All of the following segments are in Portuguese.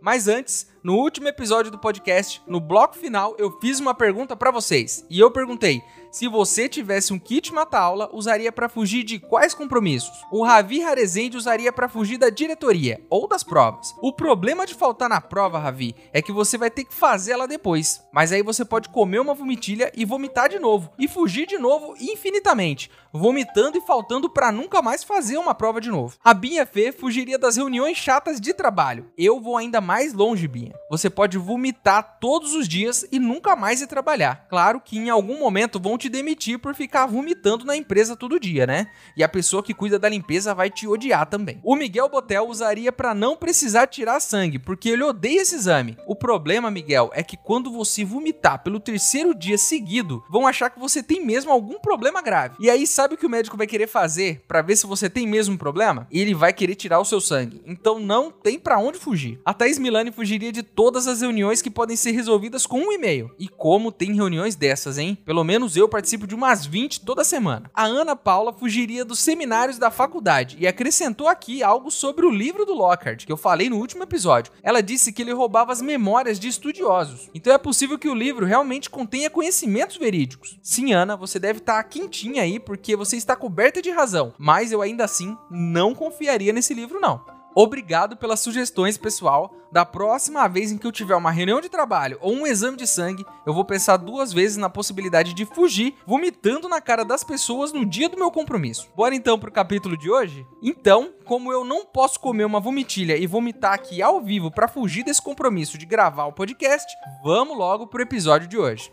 Mas antes, no último episódio do podcast, no bloco final, eu fiz uma pergunta para vocês. E eu perguntei: se você tivesse um kit mata-aula, usaria para fugir de quais compromissos? O Ravi Harezende usaria para fugir da diretoria ou das provas. O problema de faltar na prova, Ravi, é que você vai ter que fazer ela depois. Mas aí você pode comer uma vomitilha e vomitar de novo e fugir de novo infinitamente, vomitando e faltando para nunca mais fazer uma prova de novo. A Binha Fê fugiria das reuniões chatas de trabalho. Eu vou ainda mais longe, Binha. Você pode vomitar todos os dias e nunca mais ir trabalhar. Claro que em algum momento vão te demitir por ficar vomitando na empresa todo dia, né? E a pessoa que cuida da limpeza vai te odiar também. O Miguel Botel usaria para não precisar tirar sangue, porque ele odeia esse exame. O problema, Miguel, é que quando você vomitar pelo terceiro dia seguido, vão achar que você tem mesmo algum problema grave. E aí sabe o que o médico vai querer fazer para ver se você tem mesmo um problema? Ele vai querer tirar o seu sangue. Então não tem para onde fugir. A Thaís Milani fugiria de todas as reuniões que podem ser resolvidas com um e-mail. E como tem reuniões dessas, hein? Pelo menos eu participo de umas 20 toda semana. A Ana Paula fugiria dos seminários da faculdade e acrescentou aqui algo sobre o livro do Lockhart, que eu falei no último episódio. Ela disse que ele roubava as memórias de estudiosos. Então é possível que o livro realmente contenha conhecimentos verídicos. Sim, Ana, você deve estar tá quentinha aí porque você está coberta de razão, mas eu ainda assim não confiaria nesse livro não. Obrigado pelas sugestões, pessoal. Da próxima vez em que eu tiver uma reunião de trabalho ou um exame de sangue, eu vou pensar duas vezes na possibilidade de fugir vomitando na cara das pessoas no dia do meu compromisso. Bora então pro capítulo de hoje? Então, como eu não posso comer uma vomitilha e vomitar aqui ao vivo para fugir desse compromisso de gravar o podcast, vamos logo pro episódio de hoje.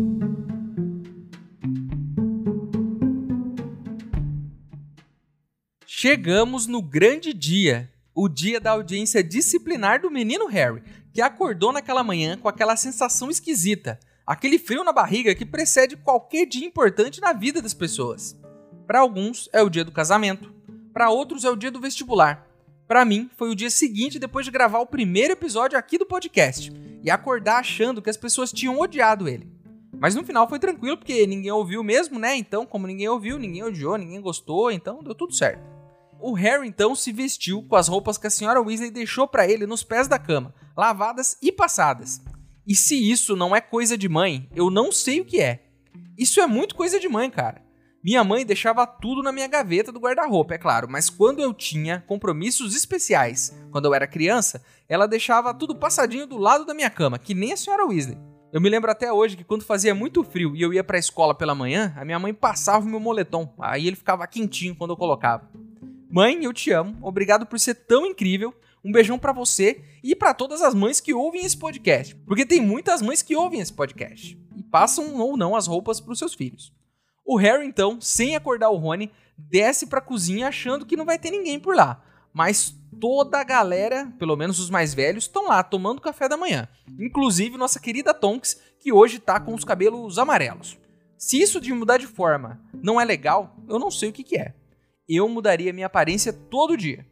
Chegamos no grande dia, o dia da audiência disciplinar do menino Harry, que acordou naquela manhã com aquela sensação esquisita, aquele frio na barriga que precede qualquer dia importante na vida das pessoas. Para alguns é o dia do casamento, para outros é o dia do vestibular. Para mim, foi o dia seguinte depois de gravar o primeiro episódio aqui do podcast e acordar achando que as pessoas tinham odiado ele. Mas no final foi tranquilo, porque ninguém ouviu mesmo, né? Então, como ninguém ouviu, ninguém odiou, ninguém gostou, então deu tudo certo. O Harry então se vestiu com as roupas que a senhora Weasley deixou para ele nos pés da cama, lavadas e passadas. E se isso não é coisa de mãe, eu não sei o que é. Isso é muito coisa de mãe, cara. Minha mãe deixava tudo na minha gaveta do guarda-roupa, é claro, mas quando eu tinha compromissos especiais, quando eu era criança, ela deixava tudo passadinho do lado da minha cama, que nem a senhora Weasley. Eu me lembro até hoje que quando fazia muito frio e eu ia pra escola pela manhã, a minha mãe passava o meu moletom, aí ele ficava quentinho quando eu colocava. Mãe, eu te amo. Obrigado por ser tão incrível. Um beijão para você e para todas as mães que ouvem esse podcast, porque tem muitas mães que ouvem esse podcast e passam ou não as roupas para os seus filhos. O Harry então, sem acordar o Rony, desce para a cozinha achando que não vai ter ninguém por lá, mas toda a galera, pelo menos os mais velhos, estão lá tomando café da manhã, inclusive nossa querida Tonks, que hoje tá com os cabelos amarelos. Se isso de mudar de forma não é legal, eu não sei o que, que é eu mudaria minha aparência todo dia.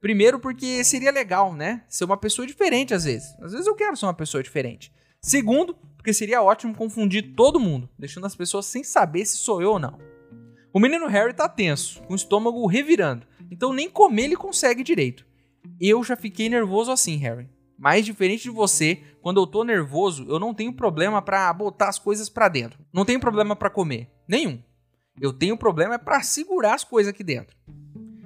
Primeiro, porque seria legal, né? Ser uma pessoa diferente às vezes. Às vezes eu quero ser uma pessoa diferente. Segundo, porque seria ótimo confundir todo mundo, deixando as pessoas sem saber se sou eu ou não. O menino Harry tá tenso, com o estômago revirando, então nem comer ele consegue direito. Eu já fiquei nervoso assim, Harry. Mas diferente de você, quando eu tô nervoso, eu não tenho problema para botar as coisas para dentro. Não tenho problema para comer, nenhum. Eu tenho problema é para segurar as coisas aqui dentro.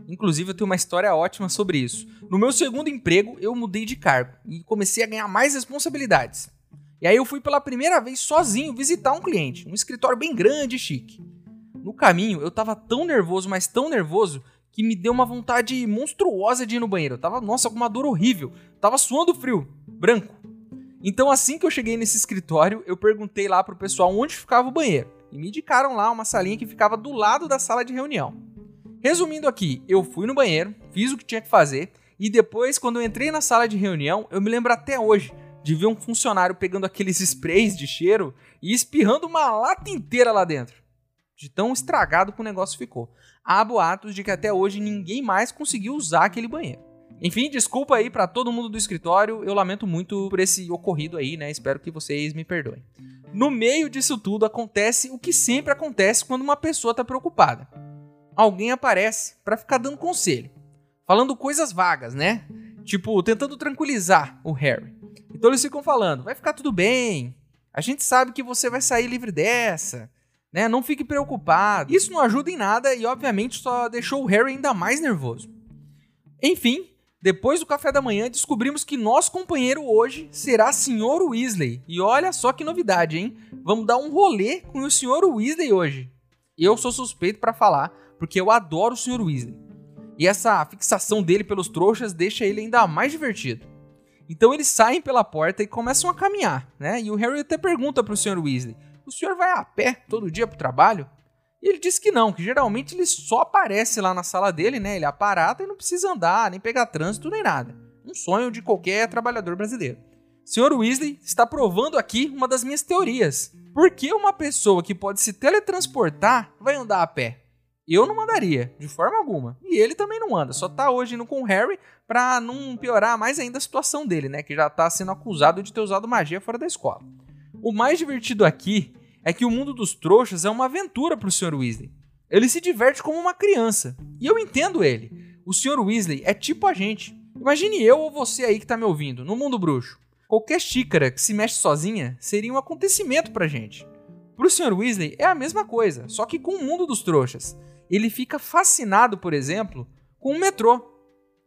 Inclusive, eu tenho uma história ótima sobre isso. No meu segundo emprego, eu mudei de cargo e comecei a ganhar mais responsabilidades. E aí eu fui pela primeira vez sozinho visitar um cliente, um escritório bem grande e chique. No caminho, eu tava tão nervoso, mas tão nervoso, que me deu uma vontade monstruosa de ir no banheiro. Eu tava, nossa, com uma dor horrível. Tava suando frio, branco. Então, assim que eu cheguei nesse escritório, eu perguntei lá pro pessoal onde ficava o banheiro. E me indicaram lá uma salinha que ficava do lado da sala de reunião. Resumindo aqui, eu fui no banheiro, fiz o que tinha que fazer, e depois, quando eu entrei na sala de reunião, eu me lembro até hoje de ver um funcionário pegando aqueles sprays de cheiro e espirrando uma lata inteira lá dentro. De tão estragado que o negócio ficou. Há boatos de que até hoje ninguém mais conseguiu usar aquele banheiro. Enfim, desculpa aí para todo mundo do escritório, eu lamento muito por esse ocorrido aí, né? Espero que vocês me perdoem. No meio disso tudo acontece o que sempre acontece quando uma pessoa tá preocupada. Alguém aparece para ficar dando conselho, falando coisas vagas, né? Tipo, tentando tranquilizar o Harry. Então eles ficam falando: vai ficar tudo bem, a gente sabe que você vai sair livre dessa, né? Não fique preocupado. Isso não ajuda em nada e, obviamente, só deixou o Harry ainda mais nervoso. Enfim, depois do café da manhã, descobrimos que nosso companheiro hoje será Sr. Weasley. E olha só que novidade, hein? Vamos dar um rolê com o Sr. Weasley hoje. Eu sou suspeito para falar, porque eu adoro o Sr. Weasley. E essa fixação dele pelos trouxas deixa ele ainda mais divertido. Então eles saem pela porta e começam a caminhar, né? E o Harry até pergunta pro Sr. Weasley: "O senhor vai a pé todo dia pro trabalho?" E ele diz que não, que geralmente ele só aparece lá na sala dele, né? Ele é aparata e não precisa andar, nem pegar trânsito, nem nada. Um sonho de qualquer trabalhador brasileiro. Sr. Weasley está provando aqui uma das minhas teorias. Por que uma pessoa que pode se teletransportar vai andar a pé? Eu não mandaria, de forma alguma. E ele também não anda, só tá hoje indo com o Harry pra não piorar mais ainda a situação dele, né? Que já tá sendo acusado de ter usado magia fora da escola. O mais divertido aqui é que o mundo dos trouxas é uma aventura pro Sr. Weasley. Ele se diverte como uma criança. E eu entendo ele. O Sr. Weasley é tipo a gente. Imagine eu ou você aí que tá me ouvindo, no mundo bruxo. Qualquer xícara que se mexe sozinha seria um acontecimento pra gente. Pro Sr. Weasley é a mesma coisa, só que com o mundo dos trouxas ele fica fascinado, por exemplo, com o metrô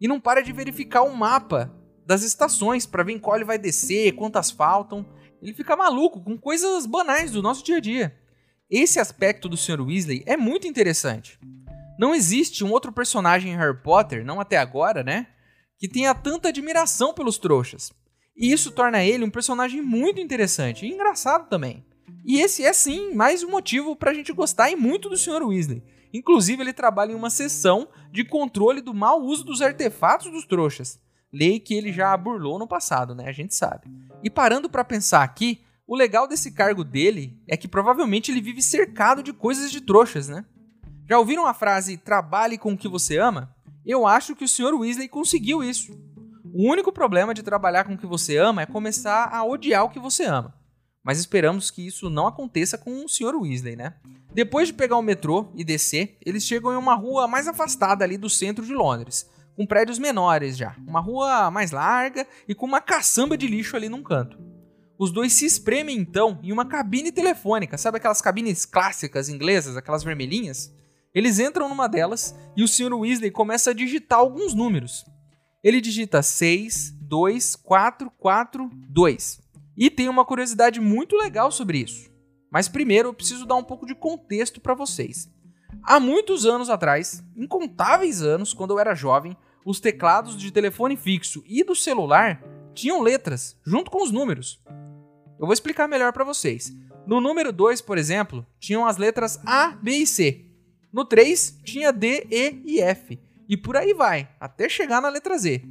e não para de verificar o mapa das estações para ver em qual ele vai descer, quantas faltam. Ele fica maluco com coisas banais do nosso dia a dia. Esse aspecto do Sr. Weasley é muito interessante. Não existe um outro personagem em Harry Potter, não até agora, né, que tenha tanta admiração pelos trouxas. E isso torna ele um personagem muito interessante e engraçado também. E esse é sim mais um motivo para a gente gostar e muito do Sr. Weasley. Inclusive, ele trabalha em uma sessão de controle do mau uso dos artefatos dos trouxas. Lei que ele já burlou no passado, né? A gente sabe. E parando para pensar aqui, o legal desse cargo dele é que provavelmente ele vive cercado de coisas de trouxas, né? Já ouviram a frase trabalhe com o que você ama? Eu acho que o Sr. Weasley conseguiu isso. O único problema de trabalhar com o que você ama é começar a odiar o que você ama. Mas esperamos que isso não aconteça com o Sr. Weasley, né? Depois de pegar o metrô e descer, eles chegam em uma rua mais afastada ali do centro de Londres, com prédios menores já. Uma rua mais larga e com uma caçamba de lixo ali num canto. Os dois se espremem então em uma cabine telefônica, sabe aquelas cabines clássicas inglesas, aquelas vermelhinhas? Eles entram numa delas e o Sr. Weasley começa a digitar alguns números. Ele digita 6, 2, 4, 4, 2. E tem uma curiosidade muito legal sobre isso. Mas primeiro eu preciso dar um pouco de contexto para vocês. Há muitos anos atrás, incontáveis anos, quando eu era jovem, os teclados de telefone fixo e do celular tinham letras junto com os números. Eu vou explicar melhor para vocês. No número 2, por exemplo, tinham as letras A, B e C. No 3 tinha D, E e F. E por aí vai, até chegar na letra Z.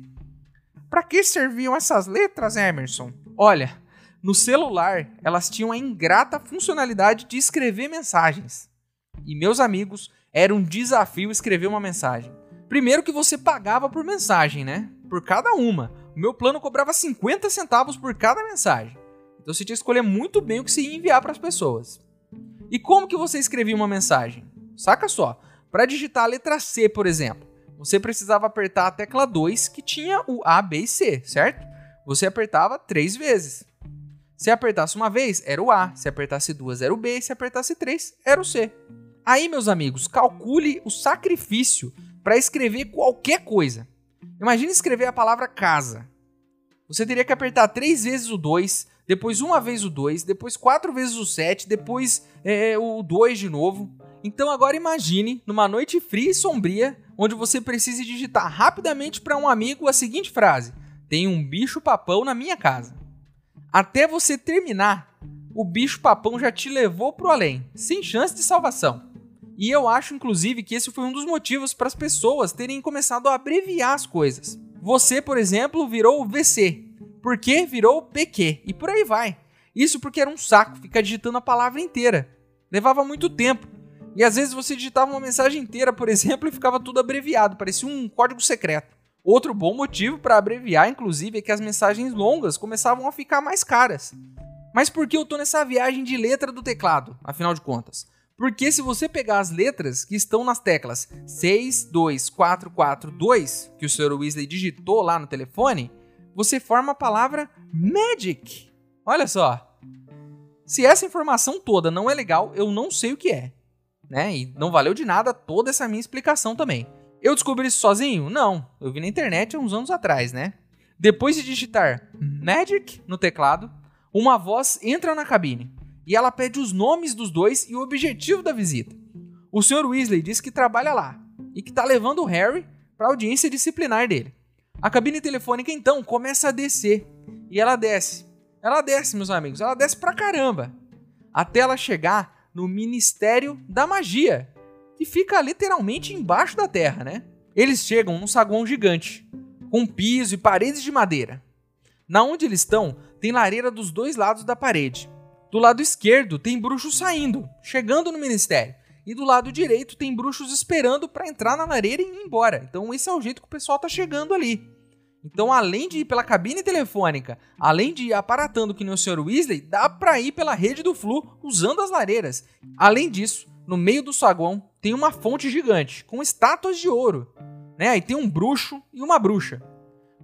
Para que serviam essas letras, Emerson? Olha, no celular, elas tinham a ingrata funcionalidade de escrever mensagens. E meus amigos, era um desafio escrever uma mensagem. Primeiro que você pagava por mensagem, né? Por cada uma. O meu plano cobrava 50 centavos por cada mensagem. Então você tinha que escolher muito bem o que você ia enviar para as pessoas. E como que você escrevia uma mensagem? Saca só. Para digitar a letra C, por exemplo, você precisava apertar a tecla 2, que tinha o A, B e C, certo? você apertava três vezes. Se apertasse uma vez, era o A. Se apertasse duas, era o B. Se apertasse três, era o C. Aí, meus amigos, calcule o sacrifício para escrever qualquer coisa. Imagine escrever a palavra casa. Você teria que apertar três vezes o 2, depois uma vez o 2, depois quatro vezes o 7, depois é, o 2 de novo. Então agora imagine, numa noite fria e sombria, onde você precise digitar rapidamente para um amigo a seguinte frase: Tem um bicho papão na minha casa. Até você terminar, o bicho papão já te levou pro além, sem chance de salvação. E eu acho, inclusive, que esse foi um dos motivos para as pessoas terem começado a abreviar as coisas. Você, por exemplo, virou VC, porque virou PQ, e por aí vai. Isso porque era um saco ficar digitando a palavra inteira. Levava muito tempo. E às vezes você digitava uma mensagem inteira, por exemplo, e ficava tudo abreviado, parecia um código secreto. Outro bom motivo para abreviar, inclusive, é que as mensagens longas começavam a ficar mais caras. Mas por que eu tô nessa viagem de letra do teclado, afinal de contas? Porque se você pegar as letras que estão nas teclas 62442, que o Sr. Weasley digitou lá no telefone, você forma a palavra Magic. Olha só. Se essa informação toda não é legal, eu não sei o que é. Né? E não valeu de nada toda essa minha explicação também. Eu descobri isso sozinho? Não. Eu vi na internet há uns anos atrás, né? Depois de digitar Magic no teclado, uma voz entra na cabine e ela pede os nomes dos dois e o objetivo da visita. O Sr. Weasley diz que trabalha lá e que está levando o Harry para a audiência disciplinar dele. A cabine telefônica então começa a descer e ela desce. Ela desce, meus amigos, ela desce pra caramba. Até ela chegar no Ministério da Magia, que fica literalmente embaixo da terra, né? Eles chegam num saguão gigante, com piso e paredes de madeira. Na onde eles estão, tem lareira dos dois lados da parede. Do lado esquerdo tem bruxos saindo, chegando no ministério. E do lado direito tem bruxos esperando para entrar na lareira e ir embora. Então esse é o jeito que o pessoal tá chegando ali. Então, além de ir pela cabine telefônica, além de ir aparatando que nem o Sr. Weasley, dá para ir pela rede do Flu usando as lareiras. Além disso, no meio do saguão tem uma fonte gigante com estátuas de ouro, né? Aí tem um bruxo e uma bruxa,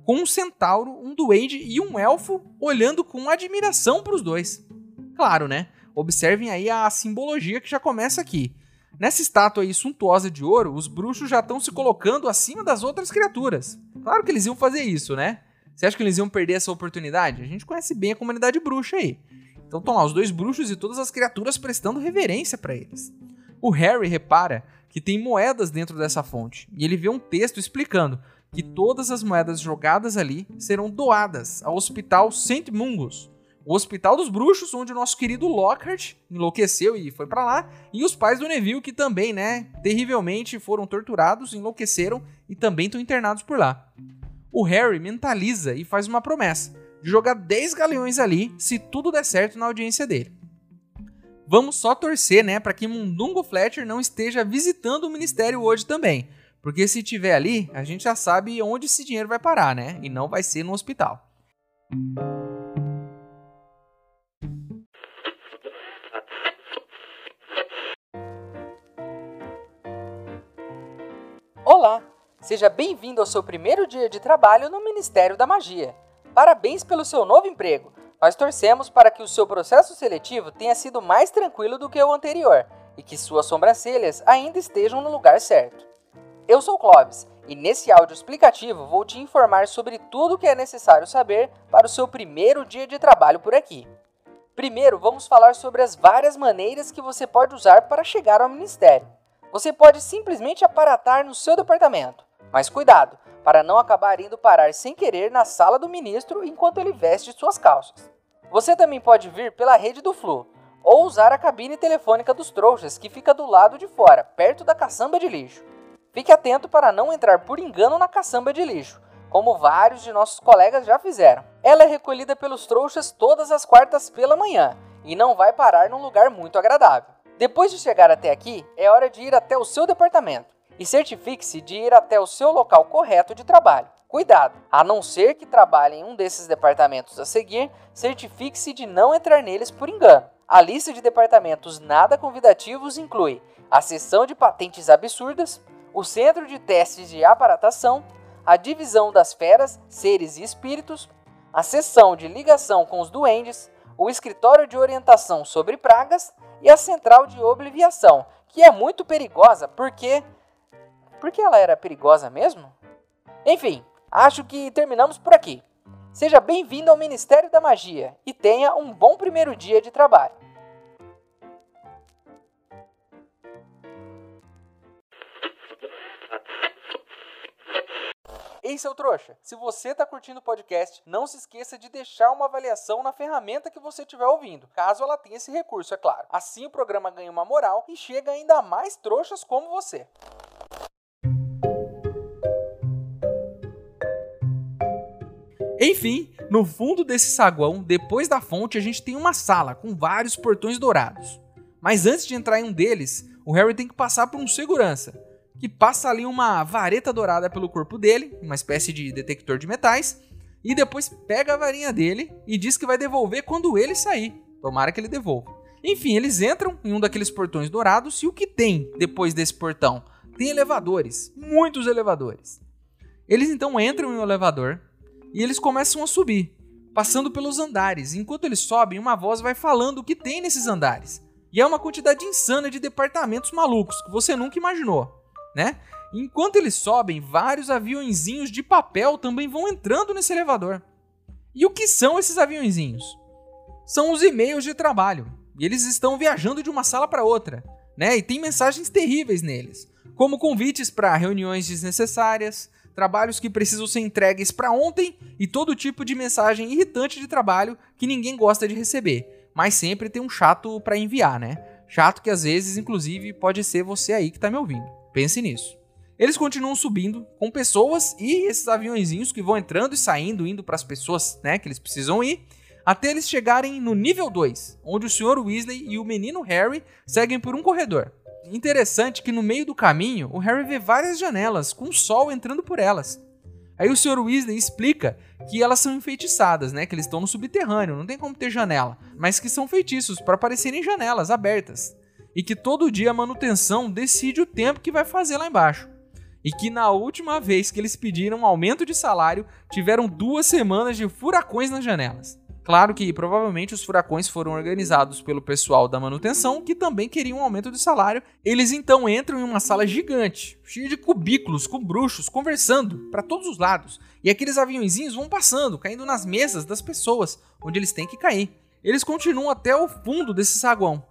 com um centauro, um duende e um elfo olhando com admiração para os dois. Claro, né? Observem aí a simbologia que já começa aqui. Nessa estátua aí suntuosa de ouro, os bruxos já estão se colocando acima das outras criaturas. Claro que eles iam fazer isso, né? Você acha que eles iam perder essa oportunidade? A gente conhece bem a comunidade bruxa aí. Então estão lá os dois bruxos e todas as criaturas prestando reverência para eles. O Harry repara que tem moedas dentro dessa fonte e ele vê um texto explicando que todas as moedas jogadas ali serão doadas ao Hospital St. Mungus, o Hospital dos Bruxos, onde o nosso querido Lockhart enlouqueceu e foi para lá, e os pais do Neville que também, né, terrivelmente foram torturados, enlouqueceram e também estão internados por lá. O Harry mentaliza e faz uma promessa de jogar 10 galeões ali se tudo der certo na audiência dele. Vamos só torcer, né, para que Mundungo Fletcher não esteja visitando o ministério hoje também. Porque se tiver ali, a gente já sabe onde esse dinheiro vai parar, né? E não vai ser no hospital. Olá! Seja bem-vindo ao seu primeiro dia de trabalho no Ministério da Magia. Parabéns pelo seu novo emprego! Nós torcemos para que o seu processo seletivo tenha sido mais tranquilo do que o anterior e que suas sobrancelhas ainda estejam no lugar certo. Eu sou Clóvis e nesse áudio explicativo vou te informar sobre tudo o que é necessário saber para o seu primeiro dia de trabalho por aqui. Primeiro, vamos falar sobre as várias maneiras que você pode usar para chegar ao ministério. Você pode simplesmente aparatar no seu departamento, mas cuidado para não acabar indo parar sem querer na sala do ministro enquanto ele veste suas calças. Você também pode vir pela rede do Flu, ou usar a cabine telefônica dos trouxas que fica do lado de fora, perto da caçamba de lixo. Fique atento para não entrar por engano na caçamba de lixo, como vários de nossos colegas já fizeram. Ela é recolhida pelos trouxas todas as quartas pela manhã e não vai parar num lugar muito agradável. Depois de chegar até aqui, é hora de ir até o seu departamento e certifique-se de ir até o seu local correto de trabalho. Cuidado! A não ser que trabalhe em um desses departamentos a seguir, certifique-se de não entrar neles por engano. A lista de departamentos nada convidativos inclui a seção de patentes absurdas, o centro de testes de aparatação, a divisão das feras, seres e espíritos, a seção de ligação com os duendes, o escritório de orientação sobre pragas e a central de obliviação, que é muito perigosa porque. Por que ela era perigosa mesmo? Enfim, acho que terminamos por aqui. Seja bem-vindo ao Ministério da Magia e tenha um bom primeiro dia de trabalho. Ei, seu trouxa, se você está curtindo o podcast, não se esqueça de deixar uma avaliação na ferramenta que você estiver ouvindo, caso ela tenha esse recurso, é claro. Assim o programa ganha uma moral e chega ainda mais trouxas como você. Enfim, no fundo desse saguão, depois da fonte, a gente tem uma sala com vários portões dourados. Mas antes de entrar em um deles, o Harry tem que passar por um segurança que passa ali uma vareta dourada pelo corpo dele, uma espécie de detector de metais, e depois pega a varinha dele e diz que vai devolver quando ele sair. Tomara que ele devolva. Enfim, eles entram em um daqueles portões dourados e o que tem depois desse portão? Tem elevadores, muitos elevadores. Eles então entram em um elevador e eles começam a subir, passando pelos andares. Enquanto eles sobem, uma voz vai falando o que tem nesses andares. E é uma quantidade insana de departamentos malucos que você nunca imaginou né? Enquanto eles sobem, vários aviãozinhos de papel também vão entrando nesse elevador. E o que são esses aviãozinhos? São os e-mails de trabalho. E eles estão viajando de uma sala para outra, né? E tem mensagens terríveis neles, como convites para reuniões desnecessárias, trabalhos que precisam ser entregues para ontem e todo tipo de mensagem irritante de trabalho que ninguém gosta de receber, mas sempre tem um chato para enviar, né? Chato que às vezes, inclusive, pode ser você aí que está me ouvindo. Pense nisso. Eles continuam subindo com pessoas e esses aviãozinhos que vão entrando e saindo, indo para as pessoas né, que eles precisam ir, até eles chegarem no nível 2, onde o Sr. Weasley e o menino Harry seguem por um corredor. Interessante que no meio do caminho o Harry vê várias janelas com o sol entrando por elas. Aí o Sr. Weasley explica que elas são enfeitiçadas, né? Que eles estão no subterrâneo, não tem como ter janela, mas que são feitiços para parecerem janelas abertas e que todo dia a manutenção decide o tempo que vai fazer lá embaixo. E que na última vez que eles pediram um aumento de salário, tiveram duas semanas de furacões nas janelas. Claro que provavelmente os furacões foram organizados pelo pessoal da manutenção, que também queriam um aumento de salário. Eles então entram em uma sala gigante, cheia de cubículos, com bruxos, conversando para todos os lados. E aqueles aviãozinhos vão passando, caindo nas mesas das pessoas, onde eles têm que cair. Eles continuam até o fundo desse saguão,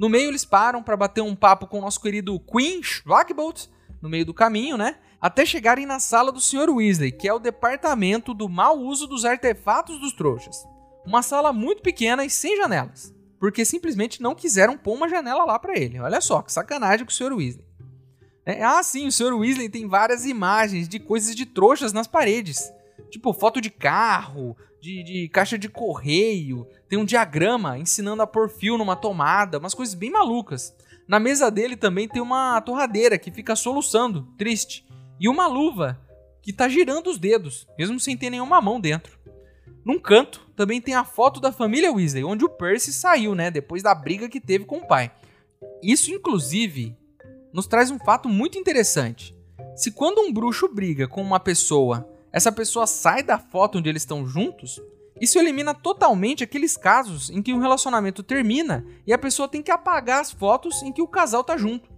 no meio eles param para bater um papo com o nosso querido Queen Rockbolt, no meio do caminho, né? Até chegarem na sala do Sr. Weasley, que é o departamento do mau uso dos artefatos dos trouxas. Uma sala muito pequena e sem janelas, porque simplesmente não quiseram pôr uma janela lá para ele. Olha só, que sacanagem com o Sr. Weasley. É, ah, sim, o Sr. Weasley tem várias imagens de coisas de trouxas nas paredes. Tipo foto de carro, de, de caixa de correio, tem um diagrama ensinando a pôr fio numa tomada, umas coisas bem malucas. Na mesa dele também tem uma torradeira que fica soluçando, triste, e uma luva que tá girando os dedos, mesmo sem ter nenhuma mão dentro. Num canto também tem a foto da família Weasley, onde o Percy saiu, né, depois da briga que teve com o pai. Isso inclusive nos traz um fato muito interessante. Se quando um bruxo briga com uma pessoa essa pessoa sai da foto onde eles estão juntos, isso elimina totalmente aqueles casos em que o relacionamento termina e a pessoa tem que apagar as fotos em que o casal tá junto.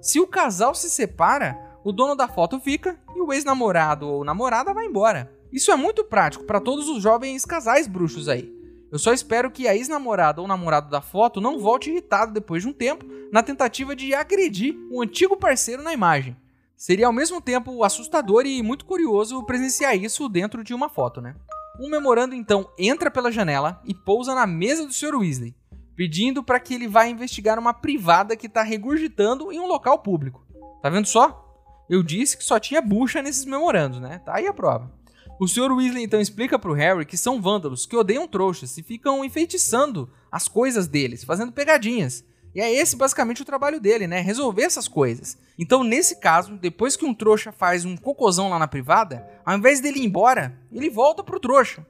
Se o casal se separa, o dono da foto fica e o ex-namorado ou namorada vai embora. Isso é muito prático para todos os jovens casais bruxos aí. Eu só espero que a ex-namorada ou namorado da foto não volte irritado depois de um tempo na tentativa de agredir o antigo parceiro na imagem. Seria ao mesmo tempo assustador e muito curioso presenciar isso dentro de uma foto, né? Um memorando então entra pela janela e pousa na mesa do Sr. Weasley, pedindo para que ele vá investigar uma privada que está regurgitando em um local público. Tá vendo só? Eu disse que só tinha bucha nesses memorandos, né? Tá aí a prova. O Sr. Weasley então explica para o Harry que são vândalos que odeiam trouxas e ficam enfeitiçando as coisas deles, fazendo pegadinhas. E é esse basicamente o trabalho dele, né? Resolver essas coisas. Então, nesse caso, depois que um trouxa faz um cocôzão lá na privada, ao invés dele ir embora, ele volta pro trouxa.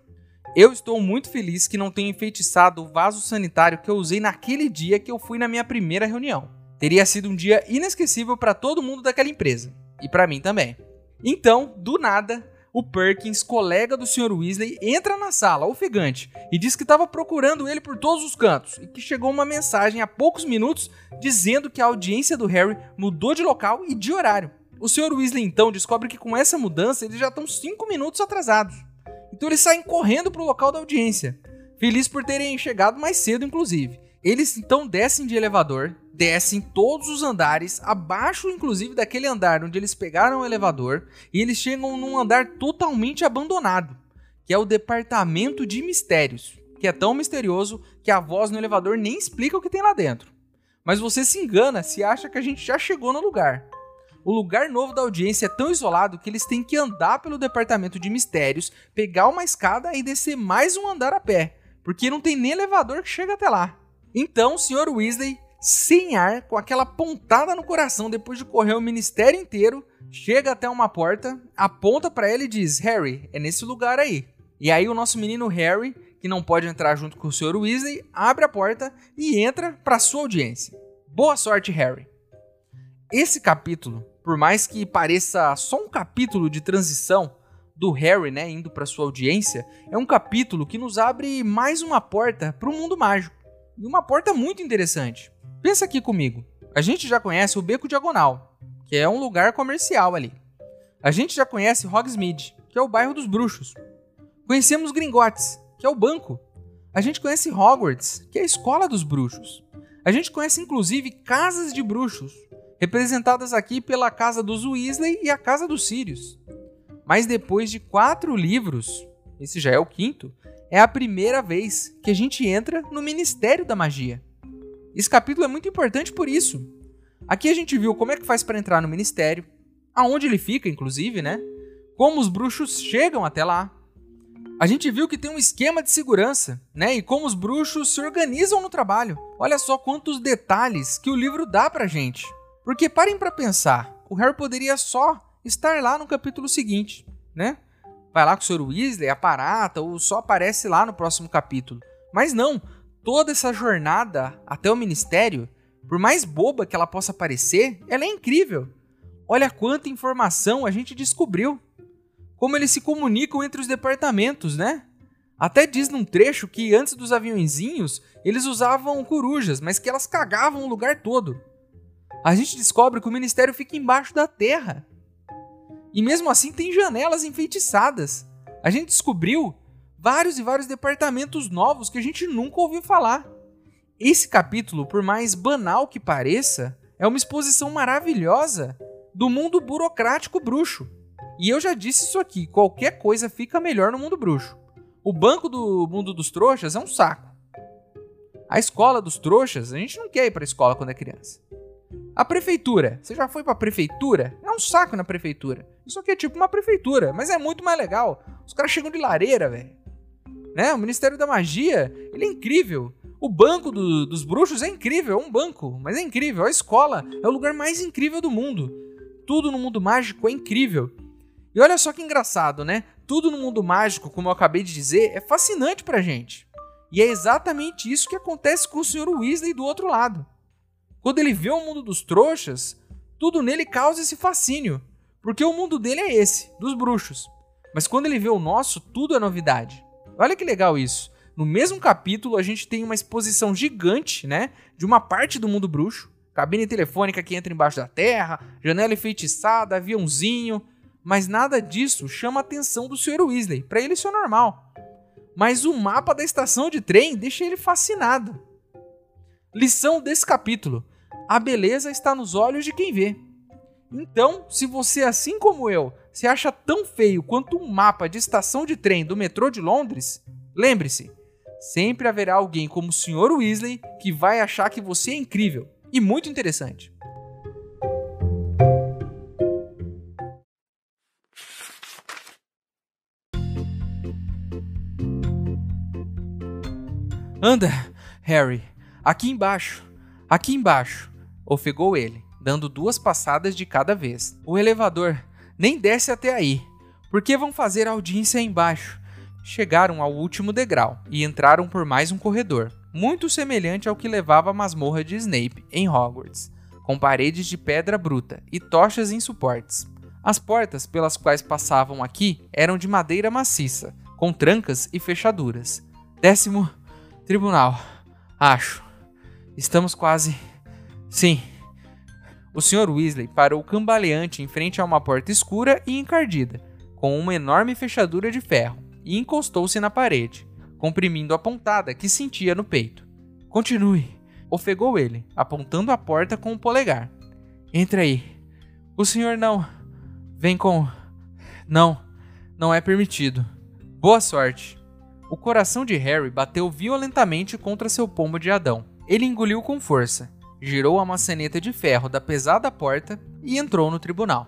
Eu estou muito feliz que não tenho enfeitiçado o vaso sanitário que eu usei naquele dia que eu fui na minha primeira reunião. Teria sido um dia inesquecível para todo mundo daquela empresa. E para mim também. Então, do nada, o Perkins, colega do Sr. Weasley, entra na sala, ofegante, e diz que estava procurando ele por todos os cantos e que chegou uma mensagem há poucos minutos dizendo que a audiência do Harry mudou de local e de horário. O Sr. Weasley então descobre que com essa mudança eles já estão 5 minutos atrasados. Então eles saem correndo para o local da audiência, felizes por terem chegado mais cedo, inclusive. Eles então descem de elevador, descem todos os andares, abaixo inclusive daquele andar onde eles pegaram o elevador, e eles chegam num andar totalmente abandonado, que é o departamento de mistérios, que é tão misterioso que a voz no elevador nem explica o que tem lá dentro. Mas você se engana se acha que a gente já chegou no lugar. O lugar novo da audiência é tão isolado que eles têm que andar pelo departamento de mistérios, pegar uma escada e descer mais um andar a pé, porque não tem nem elevador que chega até lá. Então, o Sr. Weasley, sem ar, com aquela pontada no coração depois de correr o ministério inteiro, chega até uma porta, aponta para ele e diz: "Harry, é nesse lugar aí". E aí o nosso menino Harry, que não pode entrar junto com o Sr. Weasley, abre a porta e entra para sua audiência. Boa sorte, Harry. Esse capítulo, por mais que pareça só um capítulo de transição do Harry, né, indo para sua audiência, é um capítulo que nos abre mais uma porta para o mundo mágico e uma porta muito interessante. Pensa aqui comigo. A gente já conhece o Beco Diagonal, que é um lugar comercial ali. A gente já conhece Hogsmeade, que é o bairro dos bruxos. Conhecemos Gringotts, que é o banco. A gente conhece Hogwarts, que é a escola dos bruxos. A gente conhece inclusive casas de bruxos, representadas aqui pela casa dos Weasley e a casa dos Sirius. Mas depois de quatro livros, esse já é o quinto, é a primeira vez que a gente entra no Ministério da Magia. Esse capítulo é muito importante por isso. Aqui a gente viu como é que faz para entrar no ministério, aonde ele fica, inclusive, né? Como os bruxos chegam até lá. A gente viu que tem um esquema de segurança, né? E como os bruxos se organizam no trabalho. Olha só quantos detalhes que o livro dá pra gente. Porque parem para pensar, o Harry poderia só estar lá no capítulo seguinte, né? Vai lá com o Sr. Weasley, aparata ou só aparece lá no próximo capítulo. Mas não, toda essa jornada até o ministério, por mais boba que ela possa parecer, ela é incrível. Olha quanta informação a gente descobriu. Como eles se comunicam entre os departamentos, né? Até diz num trecho que antes dos aviãozinhos eles usavam corujas, mas que elas cagavam o lugar todo. A gente descobre que o ministério fica embaixo da terra. E mesmo assim tem janelas enfeitiçadas. A gente descobriu vários e vários departamentos novos que a gente nunca ouviu falar. Esse capítulo, por mais banal que pareça, é uma exposição maravilhosa do mundo burocrático bruxo. E eu já disse isso aqui: qualquer coisa fica melhor no mundo bruxo. O banco do mundo dos trouxas é um saco. A escola dos trouxas, a gente não quer ir para a escola quando é criança. A prefeitura. Você já foi pra prefeitura? É um saco na prefeitura. Isso aqui é tipo uma prefeitura, mas é muito mais legal. Os caras chegam de lareira, velho. Né? O Ministério da Magia, ele é incrível. O banco do, dos bruxos é incrível, é um banco, mas é incrível. A escola é o lugar mais incrível do mundo. Tudo no mundo mágico é incrível. E olha só que engraçado, né? Tudo no mundo mágico, como eu acabei de dizer, é fascinante pra gente. E é exatamente isso que acontece com o Sr. Weasley do outro lado. Quando ele vê o mundo dos trouxas, tudo nele causa esse fascínio, porque o mundo dele é esse, dos bruxos. Mas quando ele vê o nosso, tudo é novidade. Olha que legal isso. No mesmo capítulo, a gente tem uma exposição gigante, né, de uma parte do mundo bruxo, cabine telefônica que entra embaixo da terra, janela enfeitiçada, aviãozinho, mas nada disso chama a atenção do Sr. Weasley. Para ele isso é normal. Mas o mapa da estação de trem deixa ele fascinado. Lição desse capítulo: a beleza está nos olhos de quem vê. Então, se você, assim como eu, se acha tão feio quanto um mapa de estação de trem do metrô de Londres, lembre-se: sempre haverá alguém como o Sr. Weasley que vai achar que você é incrível e muito interessante. Anda, Harry, aqui embaixo, aqui embaixo ofegou ele, dando duas passadas de cada vez. O elevador nem desce até aí, porque vão fazer audiência embaixo. Chegaram ao último degrau e entraram por mais um corredor, muito semelhante ao que levava à masmorra de Snape em Hogwarts, com paredes de pedra bruta e tochas em suportes. As portas pelas quais passavam aqui eram de madeira maciça, com trancas e fechaduras. Décimo tribunal, acho. Estamos quase. Sim. O Sr. Weasley parou cambaleante em frente a uma porta escura e encardida, com uma enorme fechadura de ferro, e encostou-se na parede, comprimindo a pontada que sentia no peito. Continue, ofegou ele, apontando a porta com o polegar. Entre aí. O senhor não. Vem com. Não, não é permitido. Boa sorte. O coração de Harry bateu violentamente contra seu pombo de Adão. Ele engoliu com força, girou a maçaneta de ferro da pesada porta e entrou no tribunal.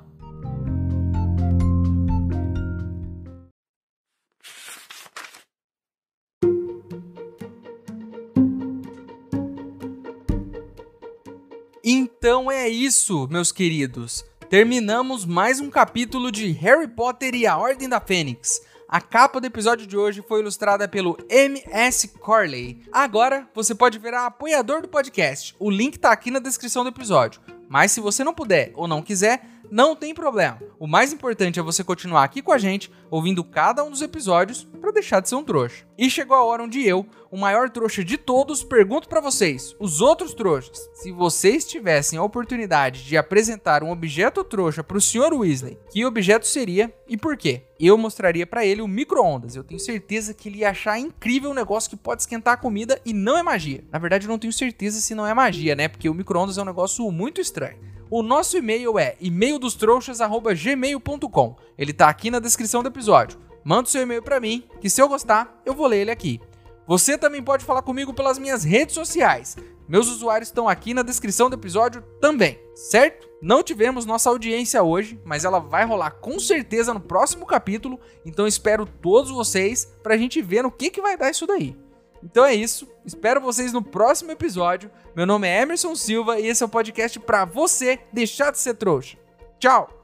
Então é isso, meus queridos. Terminamos mais um capítulo de Harry Potter e a Ordem da Fênix. A capa do episódio de hoje foi ilustrada pelo MS Corley. Agora você pode virar apoiador do podcast. O link tá aqui na descrição do episódio. Mas se você não puder ou não quiser, não tem problema. O mais importante é você continuar aqui com a gente, ouvindo cada um dos episódios, para deixar de ser um trouxa. E chegou a hora onde eu, o maior trouxa de todos, pergunto para vocês, os outros trouxas, se vocês tivessem a oportunidade de apresentar um objeto trouxa para o Sr. Weasley, que objeto seria e por quê? Eu mostraria para ele o micro-ondas. Eu tenho certeza que ele ia achar incrível um negócio que pode esquentar a comida e não é magia. Na verdade, eu não tenho certeza se não é magia, né? Porque o micro-ondas é um negócio muito estranho. O nosso e-mail é e-maildostrouxas@gmail.com. Ele tá aqui na descrição do episódio. Manda o seu e-mail para mim, que se eu gostar, eu vou ler ele aqui. Você também pode falar comigo pelas minhas redes sociais. Meus usuários estão aqui na descrição do episódio também, certo? Não tivemos nossa audiência hoje, mas ela vai rolar com certeza no próximo capítulo, então espero todos vocês pra gente ver no que, que vai dar isso daí. Então é isso. Espero vocês no próximo episódio. Meu nome é Emerson Silva e esse é o podcast para você deixar de ser trouxa. Tchau!